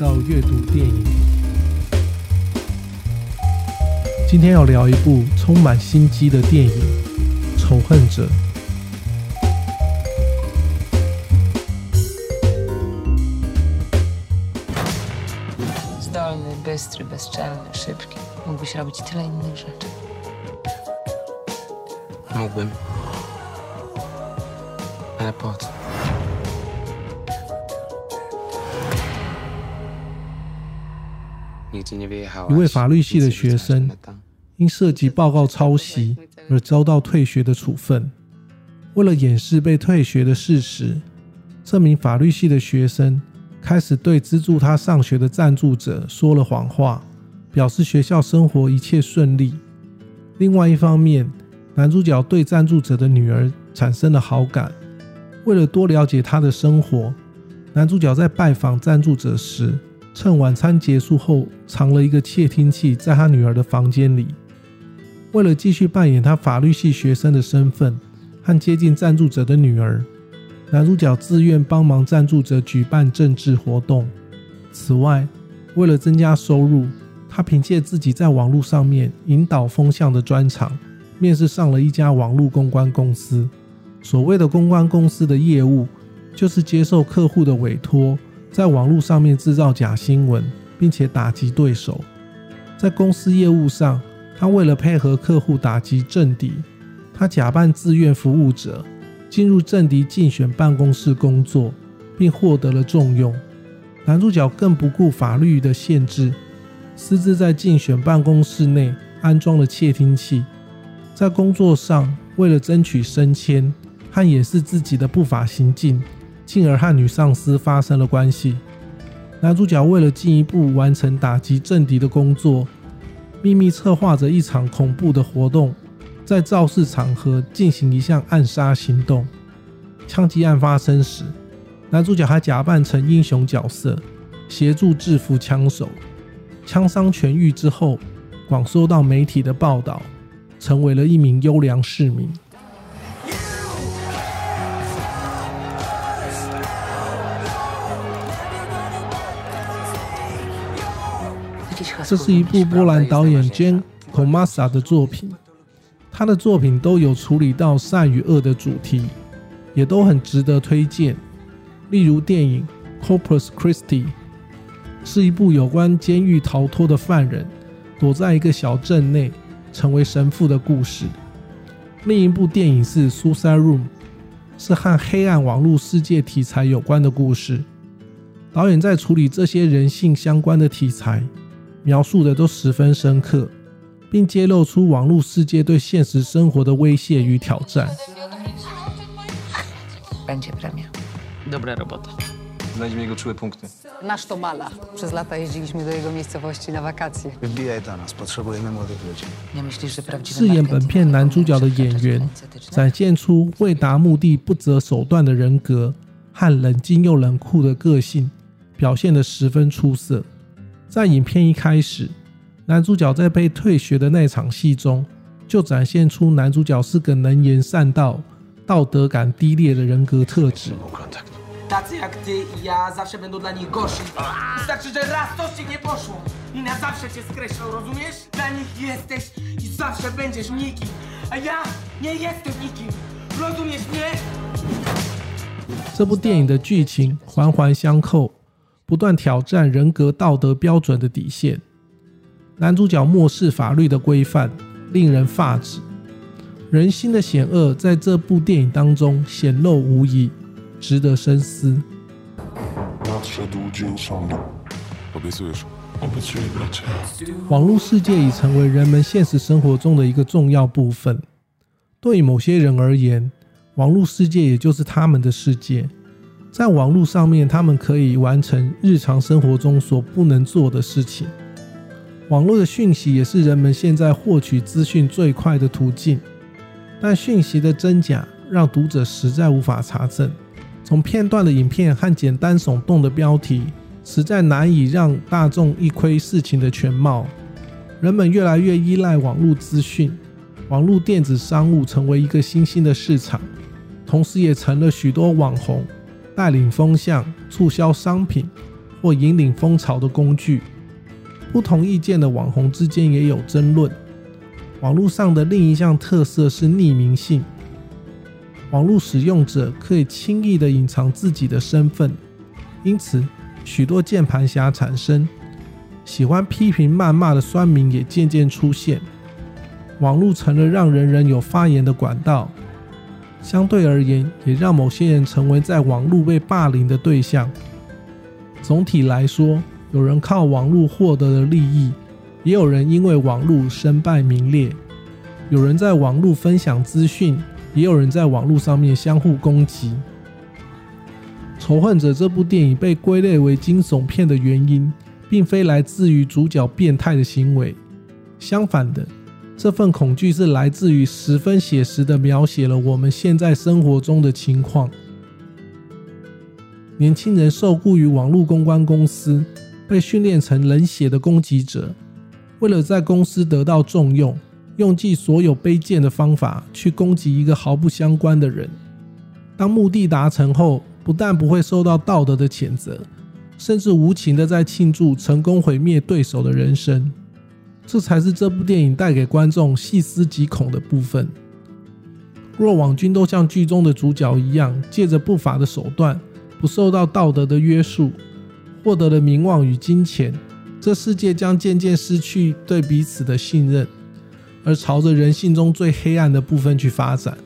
到阅读电影。今天要聊一部充满心机的电影《仇恨者》。一位法律系的学生因涉及报告抄袭而遭到退学的处分。为了掩饰被退学的事实，这名法律系的学生开始对资助他上学的赞助者说了谎话，表示学校生活一切顺利。另外一方面，男主角对赞助者的女儿产生了好感。为了多了解她的生活，男主角在拜访赞助者时，趁晚餐结束后，藏了一个窃听器在他女儿的房间里。为了继续扮演他法律系学生的身份和接近赞助者的女儿，男主角自愿帮忙赞助者举办政治活动。此外，为了增加收入，他凭借自己在网络上面引导风向的专长，面试上了一家网络公关公司。所谓的公关公司的业务，就是接受客户的委托。在网络上面制造假新闻，并且打击对手。在公司业务上，他为了配合客户打击政敌，他假扮自愿服务者，进入政敌竞选办公室工作，并获得了重用。男主角更不顾法律的限制，私自在竞选办公室内安装了窃听器。在工作上，为了争取升迁和掩饰自己的不法行径。进而和女上司发生了关系。男主角为了进一步完成打击政敌的工作，秘密策划着一场恐怖的活动，在肇事场合进行一项暗杀行动。枪击案发生时，男主角还假扮成英雄角色，协助制服枪手。枪伤痊愈之后，广受到媒体的报道，成为了一名优良市民。这是一部波兰导演 Jan Komasa 的作品，他的作品都有处理到善与恶的主题，也都很值得推荐。例如电影《Corpus Christi》是一部有关监狱逃脱的犯人躲在一个小镇内成为神父的故事。另一部电影是《Suicide Room》，是和黑暗网络世界题材有关的故事。导演在处理这些人性相关的题材。描述的都十分深刻，并揭露出网络世界对现实生活的威胁与挑战。饰演本片男主角的演员，展现出为达目的不择手段的人格和冷静又冷酷的个性，表现得十分出色。在影片一开始，男主角在被退学的那场戏中，就展现出男主角是个能言善道、道德感低劣的人格特质。这部电影的剧情环环相扣。不断挑战人格道德标准的底线，男主角漠视法律的规范，令人发指。人心的险恶在这部电影当中显露无遗，值得深思。网络世界已成为人们现实生活中的一个重要部分。对于某些人而言，网络世界也就是他们的世界。在网络上面，他们可以完成日常生活中所不能做的事情。网络的讯息也是人们现在获取资讯最快的途径，但讯息的真假让读者实在无法查证。从片段的影片和简单耸动的标题，实在难以让大众一窥事情的全貌。人们越来越依赖网络资讯，网络电子商务成为一个新兴的市场，同时也成了许多网红。带领风向，促销商品，或引领风潮的工具。不同意见的网红之间也有争论。网络上的另一项特色是匿名性，网络使用者可以轻易地隐藏自己的身份，因此许多键盘侠产生。喜欢批评谩骂的酸民也渐渐出现。网络成了让人人有发言的管道，相对而言，也让某些人成为在网络被霸凌的对象。总体来说，有人靠网络获得了利益。也有人因为网络身败名裂，有人在网络分享资讯，也有人在网络上面相互攻击。《仇恨者》这部电影被归类为惊悚片的原因，并非来自于主角变态的行为，相反的，这份恐惧是来自于十分写实的描写了我们现在生活中的情况。年轻人受雇于网络公关公司，被训练成冷血的攻击者。为了在公司得到重用，用尽所有卑贱的方法去攻击一个毫不相关的人。当目的达成后，不但不会受到道德的谴责，甚至无情的在庆祝成功毁灭对手的人生。这才是这部电影带给观众细思极恐的部分。若网军都像剧中的主角一样，借着不法的手段，不受到道德的约束，获得了名望与金钱。这世界将渐渐失去对彼此的信任，而朝着人性中最黑暗的部分去发展。